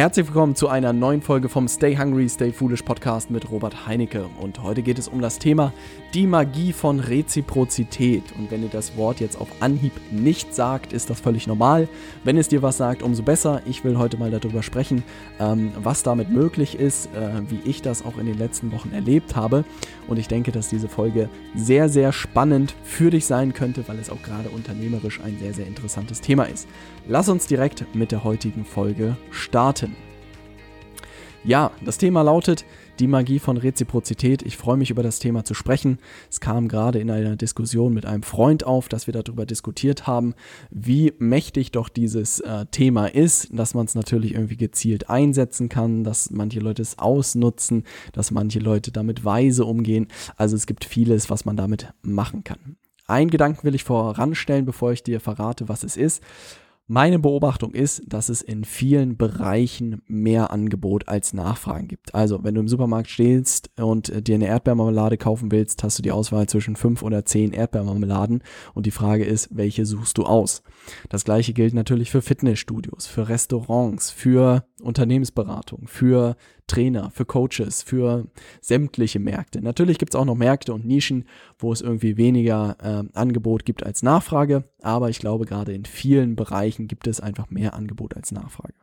Herzlich willkommen zu einer neuen Folge vom Stay Hungry, Stay Foolish Podcast mit Robert Heinecke. Und heute geht es um das Thema die Magie von Reziprozität. Und wenn ihr das Wort jetzt auf Anhieb nicht sagt, ist das völlig normal. Wenn es dir was sagt, umso besser. Ich will heute mal darüber sprechen, ähm, was damit möglich ist, äh, wie ich das auch in den letzten Wochen erlebt habe. Und ich denke, dass diese Folge sehr, sehr spannend für dich sein könnte, weil es auch gerade unternehmerisch ein sehr, sehr interessantes Thema ist. Lass uns direkt mit der heutigen Folge starten. Ja, das Thema lautet die Magie von Reziprozität. Ich freue mich über das Thema zu sprechen. Es kam gerade in einer Diskussion mit einem Freund auf, dass wir darüber diskutiert haben, wie mächtig doch dieses äh, Thema ist, dass man es natürlich irgendwie gezielt einsetzen kann, dass manche Leute es ausnutzen, dass manche Leute damit weise umgehen. Also es gibt vieles, was man damit machen kann. Ein Gedanken will ich voranstellen, bevor ich dir verrate, was es ist. Meine Beobachtung ist, dass es in vielen Bereichen mehr Angebot als Nachfragen gibt. Also, wenn du im Supermarkt stehst und dir eine Erdbeermarmelade kaufen willst, hast du die Auswahl zwischen fünf oder zehn Erdbeermarmeladen und die Frage ist, welche suchst du aus? Das gleiche gilt natürlich für Fitnessstudios, für Restaurants, für Unternehmensberatung, für Trainer, für Coaches, für sämtliche Märkte. Natürlich gibt es auch noch Märkte und Nischen, wo es irgendwie weniger äh, Angebot gibt als Nachfrage, aber ich glaube, gerade in vielen Bereichen gibt es einfach mehr Angebot als Nachfrage.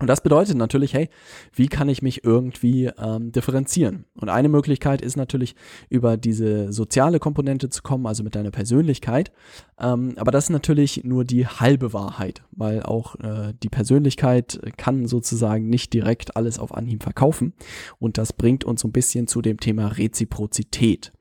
Und das bedeutet natürlich, hey, wie kann ich mich irgendwie ähm, differenzieren? Und eine Möglichkeit ist natürlich, über diese soziale Komponente zu kommen, also mit deiner Persönlichkeit. Ähm, aber das ist natürlich nur die halbe Wahrheit, weil auch äh, die Persönlichkeit kann sozusagen nicht direkt alles auf Anhieb verkaufen. Und das bringt uns so ein bisschen zu dem Thema Reziprozität.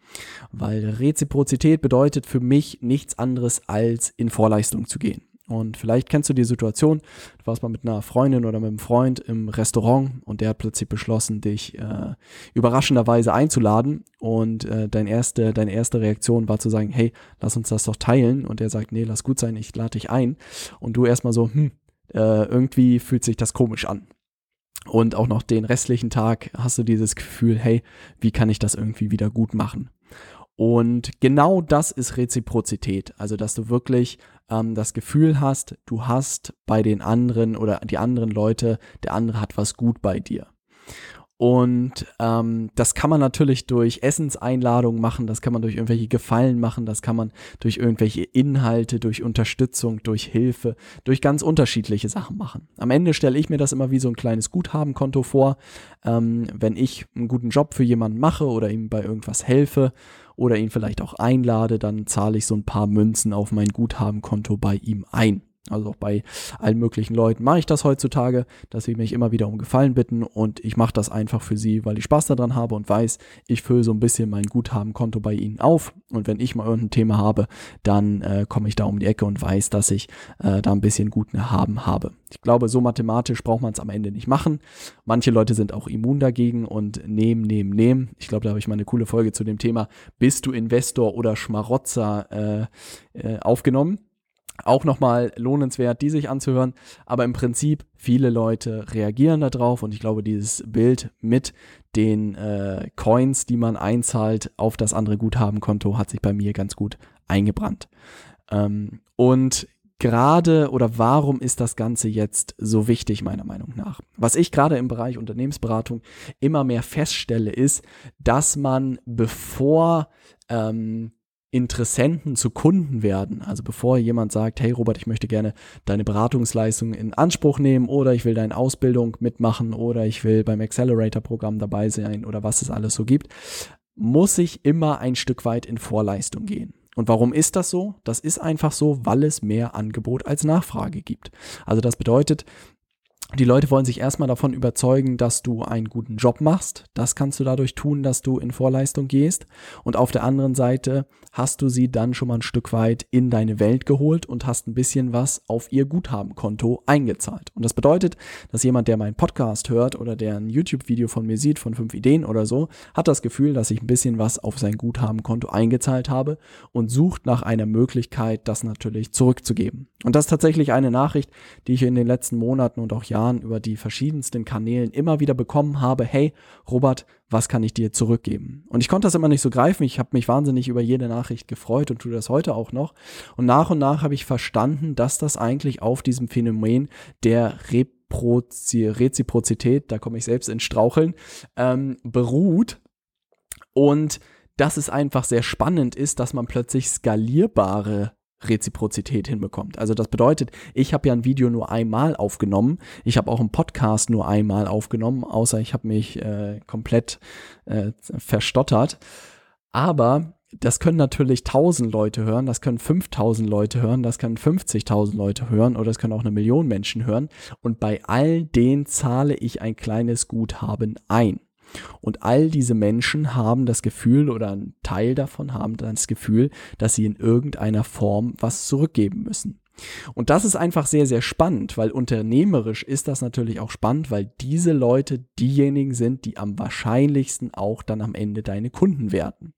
Weil Reziprozität bedeutet für mich nichts anderes als in Vorleistung zu gehen. Und vielleicht kennst du die Situation, du warst mal mit einer Freundin oder mit einem Freund im Restaurant und der hat plötzlich beschlossen, dich äh, überraschenderweise einzuladen. Und äh, dein erste, deine erste Reaktion war zu sagen, hey, lass uns das doch teilen. Und er sagt, nee, lass gut sein, ich lade dich ein. Und du erstmal so, hm, äh, irgendwie fühlt sich das komisch an. Und auch noch den restlichen Tag hast du dieses Gefühl, hey, wie kann ich das irgendwie wieder gut machen? Und genau das ist Reziprozität. Also, dass du wirklich ähm, das Gefühl hast, du hast bei den anderen oder die anderen Leute, der andere hat was gut bei dir. Und ähm, das kann man natürlich durch Essenseinladungen machen, das kann man durch irgendwelche Gefallen machen, das kann man durch irgendwelche Inhalte, durch Unterstützung, durch Hilfe, durch ganz unterschiedliche Sachen machen. Am Ende stelle ich mir das immer wie so ein kleines Guthabenkonto vor. Ähm, wenn ich einen guten Job für jemanden mache oder ihm bei irgendwas helfe oder ihn vielleicht auch einlade, dann zahle ich so ein paar Münzen auf mein Guthabenkonto bei ihm ein. Also auch bei allen möglichen Leuten mache ich das heutzutage, dass sie mich immer wieder um Gefallen bitten und ich mache das einfach für sie, weil ich Spaß daran habe und weiß, ich fülle so ein bisschen mein Guthabenkonto bei ihnen auf und wenn ich mal irgendein Thema habe, dann äh, komme ich da um die Ecke und weiß, dass ich äh, da ein bisschen guten Haben habe. Ich glaube, so mathematisch braucht man es am Ende nicht machen. Manche Leute sind auch immun dagegen und nehmen, nehmen, nehmen. Ich glaube, da habe ich mal eine coole Folge zu dem Thema Bist du Investor oder Schmarotzer äh, äh, aufgenommen auch nochmal lohnenswert, die sich anzuhören. Aber im Prinzip, viele Leute reagieren darauf und ich glaube, dieses Bild mit den äh, Coins, die man einzahlt auf das andere Guthabenkonto, hat sich bei mir ganz gut eingebrannt. Ähm, und gerade oder warum ist das Ganze jetzt so wichtig, meiner Meinung nach? Was ich gerade im Bereich Unternehmensberatung immer mehr feststelle, ist, dass man bevor ähm, Interessenten zu Kunden werden. Also bevor jemand sagt, hey Robert, ich möchte gerne deine Beratungsleistung in Anspruch nehmen oder ich will deine Ausbildung mitmachen oder ich will beim Accelerator-Programm dabei sein oder was es alles so gibt, muss ich immer ein Stück weit in Vorleistung gehen. Und warum ist das so? Das ist einfach so, weil es mehr Angebot als Nachfrage gibt. Also das bedeutet, die Leute wollen sich erstmal davon überzeugen, dass du einen guten Job machst. Das kannst du dadurch tun, dass du in Vorleistung gehst. Und auf der anderen Seite hast du sie dann schon mal ein Stück weit in deine Welt geholt und hast ein bisschen was auf ihr Guthabenkonto eingezahlt. Und das bedeutet, dass jemand, der meinen Podcast hört oder der ein YouTube-Video von mir sieht, von fünf Ideen oder so, hat das Gefühl, dass ich ein bisschen was auf sein Guthabenkonto eingezahlt habe und sucht nach einer Möglichkeit, das natürlich zurückzugeben. Und das ist tatsächlich eine Nachricht, die ich in den letzten Monaten und auch Jahren Jahren über die verschiedensten Kanälen immer wieder bekommen habe, hey Robert, was kann ich dir zurückgeben? Und ich konnte das immer nicht so greifen. Ich habe mich wahnsinnig über jede Nachricht gefreut und tue das heute auch noch. Und nach und nach habe ich verstanden, dass das eigentlich auf diesem Phänomen der Reziprozität, da komme ich selbst ins Straucheln, ähm, beruht. Und dass es einfach sehr spannend ist, dass man plötzlich skalierbare Reziprozität hinbekommt. Also das bedeutet, ich habe ja ein Video nur einmal aufgenommen, ich habe auch einen Podcast nur einmal aufgenommen, außer ich habe mich äh, komplett äh, verstottert. Aber das können natürlich 1000 Leute hören, das können 5000 Leute hören, das können 50.000 Leute hören oder es können auch eine Million Menschen hören. Und bei all denen zahle ich ein kleines Guthaben ein. Und all diese Menschen haben das Gefühl oder ein Teil davon haben das Gefühl, dass sie in irgendeiner Form was zurückgeben müssen. Und das ist einfach sehr, sehr spannend, weil unternehmerisch ist das natürlich auch spannend, weil diese Leute diejenigen sind, die am wahrscheinlichsten auch dann am Ende deine Kunden werden.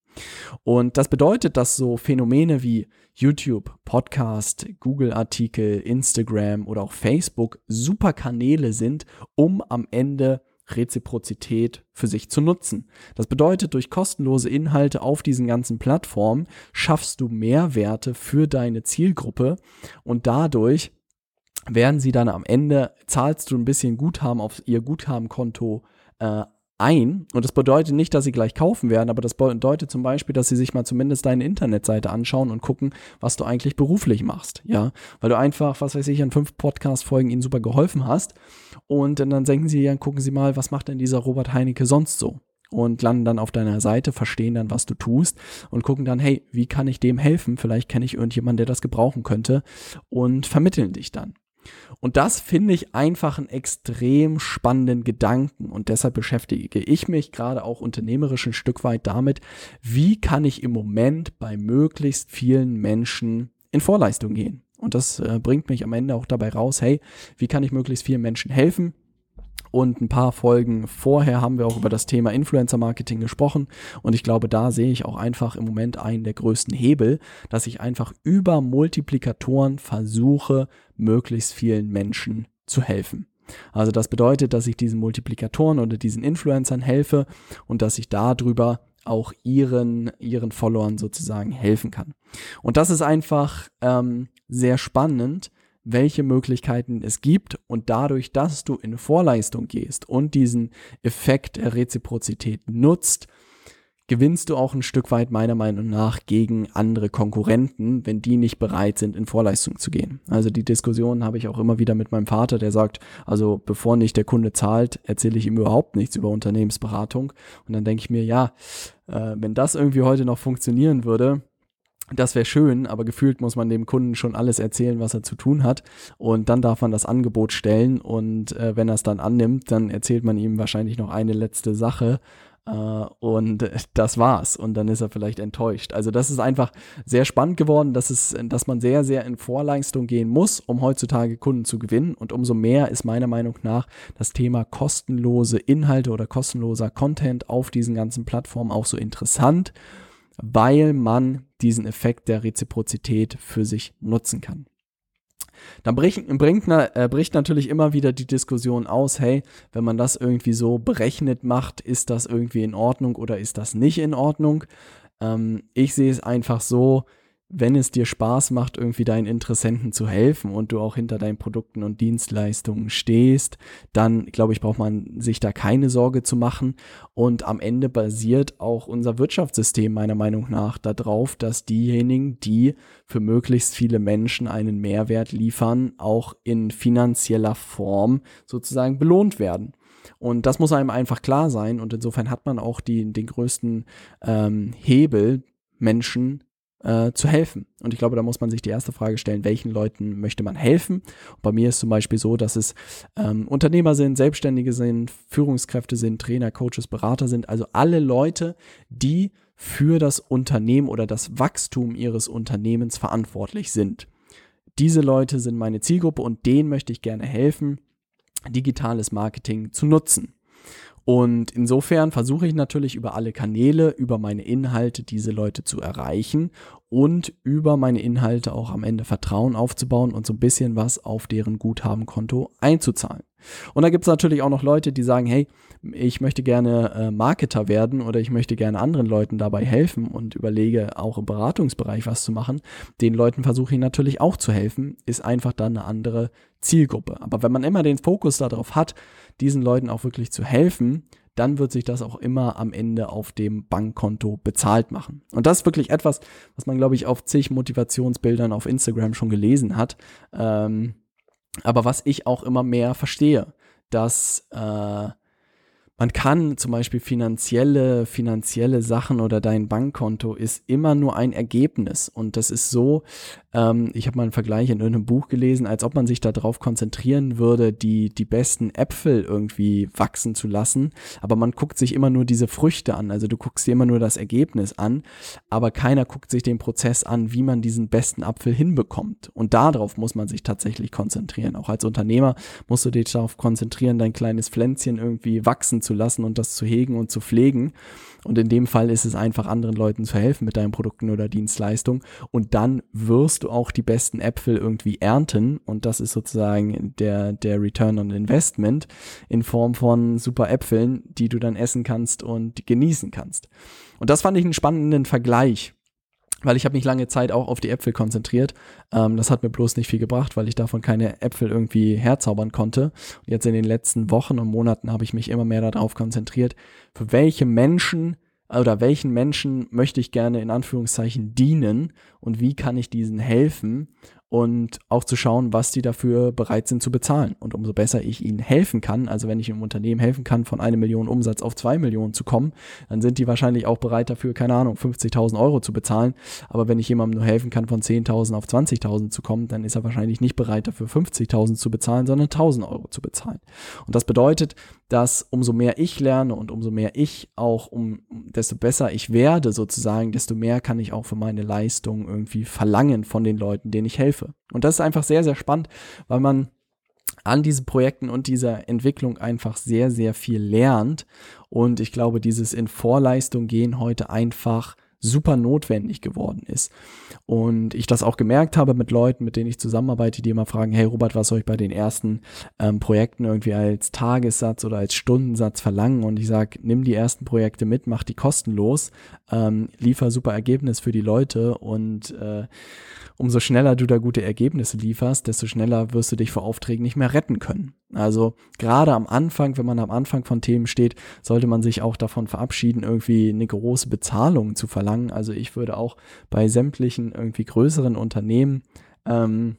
Und das bedeutet, dass so Phänomene wie YouTube, Podcast, Google-Artikel, Instagram oder auch Facebook super Kanäle sind, um am Ende Reziprozität für sich zu nutzen. Das bedeutet, durch kostenlose Inhalte auf diesen ganzen Plattformen schaffst du Mehrwerte für deine Zielgruppe und dadurch werden sie dann am Ende, zahlst du ein bisschen Guthaben auf ihr Guthabenkonto äh, ein. Und das bedeutet nicht, dass sie gleich kaufen werden, aber das bedeutet zum Beispiel, dass sie sich mal zumindest deine Internetseite anschauen und gucken, was du eigentlich beruflich machst. Ja, weil du einfach, was weiß ich, an fünf Podcast-Folgen ihnen super geholfen hast. Und dann denken sie, ja, gucken sie mal, was macht denn dieser Robert Heinecke sonst so? und landen dann auf deiner Seite, verstehen dann, was du tust und gucken dann, hey, wie kann ich dem helfen? Vielleicht kenne ich irgendjemanden, der das gebrauchen könnte und vermitteln dich dann. Und das finde ich einfach einen extrem spannenden Gedanken und deshalb beschäftige ich mich gerade auch unternehmerisch ein Stück weit damit, wie kann ich im Moment bei möglichst vielen Menschen in Vorleistung gehen. Und das äh, bringt mich am Ende auch dabei raus, hey, wie kann ich möglichst vielen Menschen helfen? Und ein paar Folgen vorher haben wir auch über das Thema Influencer Marketing gesprochen. Und ich glaube, da sehe ich auch einfach im Moment einen der größten Hebel, dass ich einfach über Multiplikatoren versuche, möglichst vielen Menschen zu helfen. Also das bedeutet, dass ich diesen Multiplikatoren oder diesen Influencern helfe und dass ich darüber auch ihren, ihren Followern sozusagen helfen kann. Und das ist einfach ähm, sehr spannend, welche Möglichkeiten es gibt und dadurch, dass du in Vorleistung gehst und diesen Effekt der Reziprozität nutzt, gewinnst du auch ein Stück weit meiner Meinung nach gegen andere Konkurrenten, wenn die nicht bereit sind, in Vorleistung zu gehen. Also die Diskussion habe ich auch immer wieder mit meinem Vater, der sagt, also bevor nicht der Kunde zahlt, erzähle ich ihm überhaupt nichts über Unternehmensberatung. Und dann denke ich mir, ja, äh, wenn das irgendwie heute noch funktionieren würde, das wäre schön, aber gefühlt muss man dem Kunden schon alles erzählen, was er zu tun hat. Und dann darf man das Angebot stellen. Und äh, wenn er es dann annimmt, dann erzählt man ihm wahrscheinlich noch eine letzte Sache. Äh, und das war's. Und dann ist er vielleicht enttäuscht. Also das ist einfach sehr spannend geworden, dass, es, dass man sehr, sehr in Vorleistung gehen muss, um heutzutage Kunden zu gewinnen. Und umso mehr ist meiner Meinung nach das Thema kostenlose Inhalte oder kostenloser Content auf diesen ganzen Plattformen auch so interessant weil man diesen Effekt der Reziprozität für sich nutzen kann. Dann bricht, bringt, äh, bricht natürlich immer wieder die Diskussion aus, hey, wenn man das irgendwie so berechnet macht, ist das irgendwie in Ordnung oder ist das nicht in Ordnung? Ähm, ich sehe es einfach so, wenn es dir Spaß macht, irgendwie deinen Interessenten zu helfen und du auch hinter deinen Produkten und Dienstleistungen stehst, dann glaube ich, braucht man sich da keine Sorge zu machen. Und am Ende basiert auch unser Wirtschaftssystem meiner Meinung nach darauf, dass diejenigen, die für möglichst viele Menschen einen Mehrwert liefern, auch in finanzieller Form sozusagen belohnt werden. Und das muss einem einfach klar sein. Und insofern hat man auch die, den größten ähm, Hebel, Menschen äh, zu helfen. Und ich glaube, da muss man sich die erste Frage stellen, welchen Leuten möchte man helfen? Und bei mir ist zum Beispiel so, dass es ähm, Unternehmer sind, Selbstständige sind, Führungskräfte sind, Trainer, Coaches, Berater sind, also alle Leute, die für das Unternehmen oder das Wachstum ihres Unternehmens verantwortlich sind. Diese Leute sind meine Zielgruppe und denen möchte ich gerne helfen, digitales Marketing zu nutzen. Und insofern versuche ich natürlich über alle Kanäle, über meine Inhalte diese Leute zu erreichen und über meine Inhalte auch am Ende Vertrauen aufzubauen und so ein bisschen was auf deren Guthabenkonto einzuzahlen. Und da gibt es natürlich auch noch Leute, die sagen, hey, ich möchte gerne äh, Marketer werden oder ich möchte gerne anderen Leuten dabei helfen und überlege auch im Beratungsbereich was zu machen. Den Leuten versuche ich natürlich auch zu helfen, ist einfach dann eine andere Zielgruppe. Aber wenn man immer den Fokus darauf hat, diesen Leuten auch wirklich zu helfen, dann wird sich das auch immer am Ende auf dem Bankkonto bezahlt machen. Und das ist wirklich etwas, was man, glaube ich, auf zig Motivationsbildern auf Instagram schon gelesen hat. Ähm, aber was ich auch immer mehr verstehe, dass äh, man kann zum Beispiel finanzielle, finanzielle Sachen oder dein Bankkonto ist immer nur ein Ergebnis. Und das ist so, ähm, ich habe mal einen Vergleich in irgendeinem Buch gelesen, als ob man sich darauf konzentrieren würde, die, die besten Äpfel irgendwie wachsen zu lassen. Aber man guckt sich immer nur diese Früchte an. Also du guckst dir immer nur das Ergebnis an, aber keiner guckt sich den Prozess an, wie man diesen besten Apfel hinbekommt. Und darauf muss man sich tatsächlich konzentrieren. Auch als Unternehmer musst du dich darauf konzentrieren, dein kleines Pflänzchen irgendwie wachsen zu lassen und das zu hegen und zu pflegen. Und in dem Fall ist es einfach anderen Leuten zu helfen mit deinen Produkten oder Dienstleistungen. Und dann wirst du auch die besten Äpfel irgendwie ernten. Und das ist sozusagen der, der Return on Investment in Form von super Äpfeln, die du dann essen kannst und genießen kannst. Und das fand ich einen spannenden Vergleich weil ich habe mich lange Zeit auch auf die Äpfel konzentriert. Ähm, das hat mir bloß nicht viel gebracht, weil ich davon keine Äpfel irgendwie herzaubern konnte. Und jetzt in den letzten Wochen und Monaten habe ich mich immer mehr darauf konzentriert, für welche Menschen oder welchen Menschen möchte ich gerne in Anführungszeichen dienen und wie kann ich diesen helfen und auch zu schauen, was die dafür bereit sind zu bezahlen. Und umso besser ich ihnen helfen kann, also wenn ich einem Unternehmen helfen kann, von einer Million Umsatz auf zwei Millionen zu kommen, dann sind die wahrscheinlich auch bereit dafür, keine Ahnung, 50.000 Euro zu bezahlen. Aber wenn ich jemandem nur helfen kann, von 10.000 auf 20.000 zu kommen, dann ist er wahrscheinlich nicht bereit dafür, 50.000 zu bezahlen, sondern 1.000 Euro zu bezahlen. Und das bedeutet, dass umso mehr ich lerne und umso mehr ich auch, um, desto besser ich werde sozusagen, desto mehr kann ich auch für meine Leistung irgendwie verlangen von den Leuten, denen ich helfe. Und das ist einfach sehr, sehr spannend, weil man an diesen Projekten und dieser Entwicklung einfach sehr, sehr viel lernt. Und ich glaube, dieses in Vorleistung gehen heute einfach super notwendig geworden ist. Und ich das auch gemerkt habe mit Leuten, mit denen ich zusammenarbeite, die immer fragen, hey Robert, was soll ich bei den ersten ähm, Projekten irgendwie als Tagessatz oder als Stundensatz verlangen? Und ich sage, nimm die ersten Projekte mit, mach die kostenlos, ähm, liefer super Ergebnis für die Leute und äh, umso schneller du da gute Ergebnisse lieferst, desto schneller wirst du dich vor Aufträgen nicht mehr retten können. Also gerade am Anfang, wenn man am Anfang von Themen steht, sollte man sich auch davon verabschieden, irgendwie eine große Bezahlung zu verlangen. Also ich würde auch bei sämtlichen irgendwie größeren Unternehmen ähm,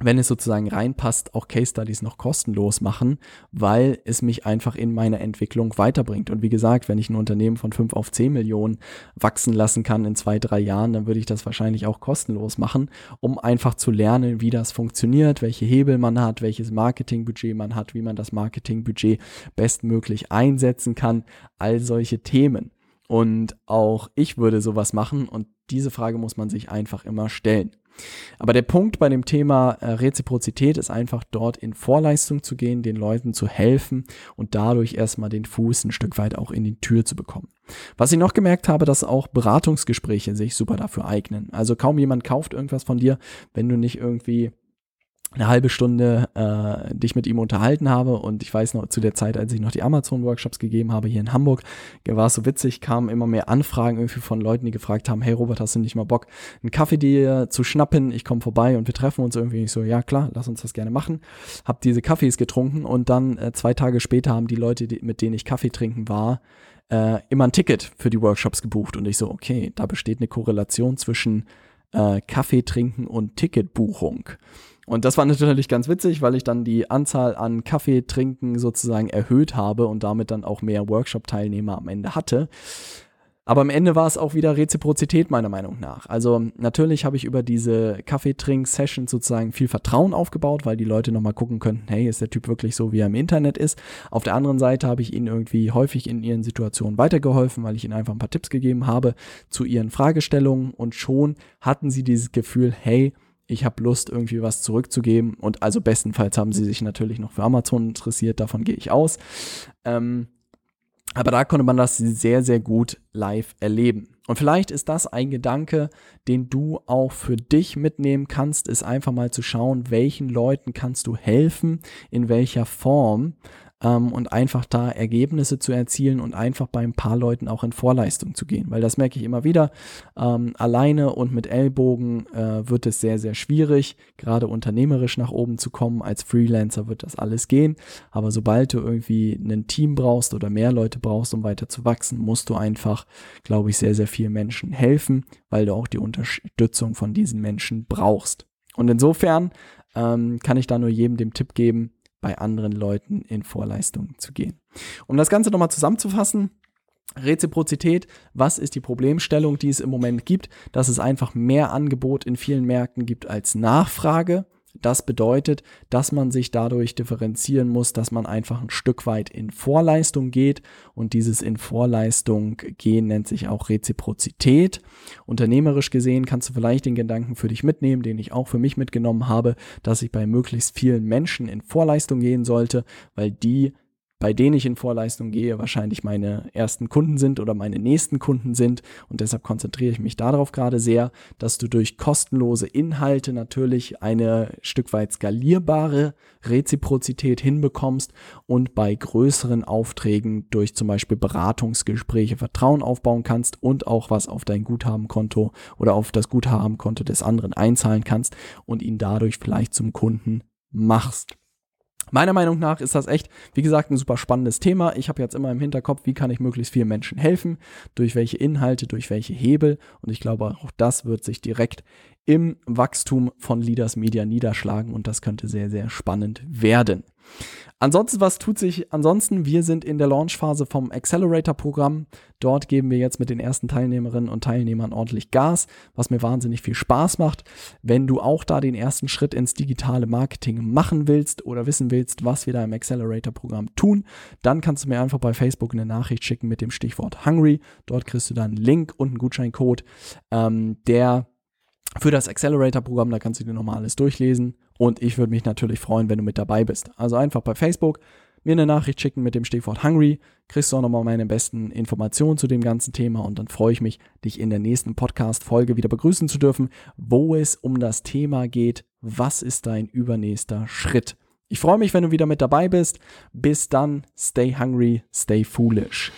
wenn es sozusagen reinpasst, auch Case Studies noch kostenlos machen, weil es mich einfach in meiner Entwicklung weiterbringt. Und wie gesagt, wenn ich ein Unternehmen von 5 auf 10 Millionen wachsen lassen kann in zwei, drei Jahren, dann würde ich das wahrscheinlich auch kostenlos machen, um einfach zu lernen, wie das funktioniert, welche Hebel man hat, welches Marketingbudget man hat, wie man das Marketingbudget bestmöglich einsetzen kann, all solche Themen. Und auch ich würde sowas machen und diese Frage muss man sich einfach immer stellen. Aber der Punkt bei dem Thema äh, Reziprozität ist einfach dort in Vorleistung zu gehen, den Leuten zu helfen und dadurch erstmal den Fuß ein Stück weit auch in die Tür zu bekommen. Was ich noch gemerkt habe, dass auch Beratungsgespräche sich super dafür eignen. Also kaum jemand kauft irgendwas von dir, wenn du nicht irgendwie eine halbe Stunde äh, dich mit ihm unterhalten habe und ich weiß noch zu der Zeit, als ich noch die Amazon-Workshops gegeben habe hier in Hamburg, war es so witzig, kamen immer mehr Anfragen irgendwie von Leuten, die gefragt haben, hey Robert, hast du nicht mal Bock, einen Kaffee dir zu schnappen? Ich komme vorbei und wir treffen uns irgendwie. Ich so, ja klar, lass uns das gerne machen. Hab diese Kaffees getrunken und dann äh, zwei Tage später haben die Leute, die, mit denen ich Kaffee trinken war, äh, immer ein Ticket für die Workshops gebucht und ich so, okay, da besteht eine Korrelation zwischen äh, Kaffee trinken und Ticketbuchung. Und das war natürlich ganz witzig, weil ich dann die Anzahl an Kaffee trinken sozusagen erhöht habe und damit dann auch mehr Workshop-Teilnehmer am Ende hatte. Aber am Ende war es auch wieder Reziprozität meiner Meinung nach. Also natürlich habe ich über diese Kaffeetrink-Sessions sozusagen viel Vertrauen aufgebaut, weil die Leute nochmal gucken könnten, hey, ist der Typ wirklich so, wie er im Internet ist. Auf der anderen Seite habe ich ihnen irgendwie häufig in ihren Situationen weitergeholfen, weil ich ihnen einfach ein paar Tipps gegeben habe zu ihren Fragestellungen und schon hatten sie dieses Gefühl, hey, ich habe Lust, irgendwie was zurückzugeben. Und also bestenfalls haben sie sich natürlich noch für Amazon interessiert, davon gehe ich aus. Ähm, aber da konnte man das sehr, sehr gut live erleben. Und vielleicht ist das ein Gedanke, den du auch für dich mitnehmen kannst, ist einfach mal zu schauen, welchen Leuten kannst du helfen, in welcher Form ähm, und einfach da Ergebnisse zu erzielen und einfach bei ein paar Leuten auch in Vorleistung zu gehen. Weil das merke ich immer wieder. Ähm, alleine und mit Ellbogen äh, wird es sehr, sehr schwierig, gerade unternehmerisch nach oben zu kommen. Als Freelancer wird das alles gehen. Aber sobald du irgendwie ein Team brauchst oder mehr Leute brauchst, um weiter zu wachsen, musst du einfach, glaube ich, sehr, sehr vielen Menschen helfen, weil du auch die Unterstützung von diesen Menschen brauchst. Und insofern ähm, kann ich da nur jedem den Tipp geben, bei anderen Leuten in Vorleistung zu gehen. Um das Ganze nochmal zusammenzufassen, Reziprozität, was ist die Problemstellung, die es im Moment gibt? Dass es einfach mehr Angebot in vielen Märkten gibt als Nachfrage. Das bedeutet, dass man sich dadurch differenzieren muss, dass man einfach ein Stück weit in Vorleistung geht und dieses in Vorleistung gehen nennt sich auch Reziprozität. Unternehmerisch gesehen kannst du vielleicht den Gedanken für dich mitnehmen, den ich auch für mich mitgenommen habe, dass ich bei möglichst vielen Menschen in Vorleistung gehen sollte, weil die bei denen ich in Vorleistung gehe, wahrscheinlich meine ersten Kunden sind oder meine nächsten Kunden sind. Und deshalb konzentriere ich mich darauf gerade sehr, dass du durch kostenlose Inhalte natürlich eine Stück weit skalierbare Reziprozität hinbekommst und bei größeren Aufträgen durch zum Beispiel Beratungsgespräche Vertrauen aufbauen kannst und auch was auf dein Guthabenkonto oder auf das Guthabenkonto des anderen einzahlen kannst und ihn dadurch vielleicht zum Kunden machst. Meiner Meinung nach ist das echt, wie gesagt, ein super spannendes Thema. Ich habe jetzt immer im Hinterkopf, wie kann ich möglichst vielen Menschen helfen, durch welche Inhalte, durch welche Hebel. Und ich glaube, auch das wird sich direkt im Wachstum von Leaders Media niederschlagen und das könnte sehr, sehr spannend werden. Ansonsten, was tut sich ansonsten? Wir sind in der Launchphase vom Accelerator-Programm. Dort geben wir jetzt mit den ersten Teilnehmerinnen und Teilnehmern ordentlich Gas, was mir wahnsinnig viel Spaß macht. Wenn du auch da den ersten Schritt ins digitale Marketing machen willst oder wissen willst, was wir da im Accelerator-Programm tun, dann kannst du mir einfach bei Facebook eine Nachricht schicken mit dem Stichwort Hungry. Dort kriegst du dann einen Link und einen Gutscheincode, ähm, der für das Accelerator-Programm, da kannst du dir nochmal alles durchlesen. Und ich würde mich natürlich freuen, wenn du mit dabei bist. Also einfach bei Facebook mir eine Nachricht schicken mit dem Stichwort Hungry, kriegst du auch nochmal meine besten Informationen zu dem ganzen Thema und dann freue ich mich, dich in der nächsten Podcast-Folge wieder begrüßen zu dürfen, wo es um das Thema geht, was ist dein übernächster Schritt? Ich freue mich, wenn du wieder mit dabei bist. Bis dann, stay hungry, stay foolish.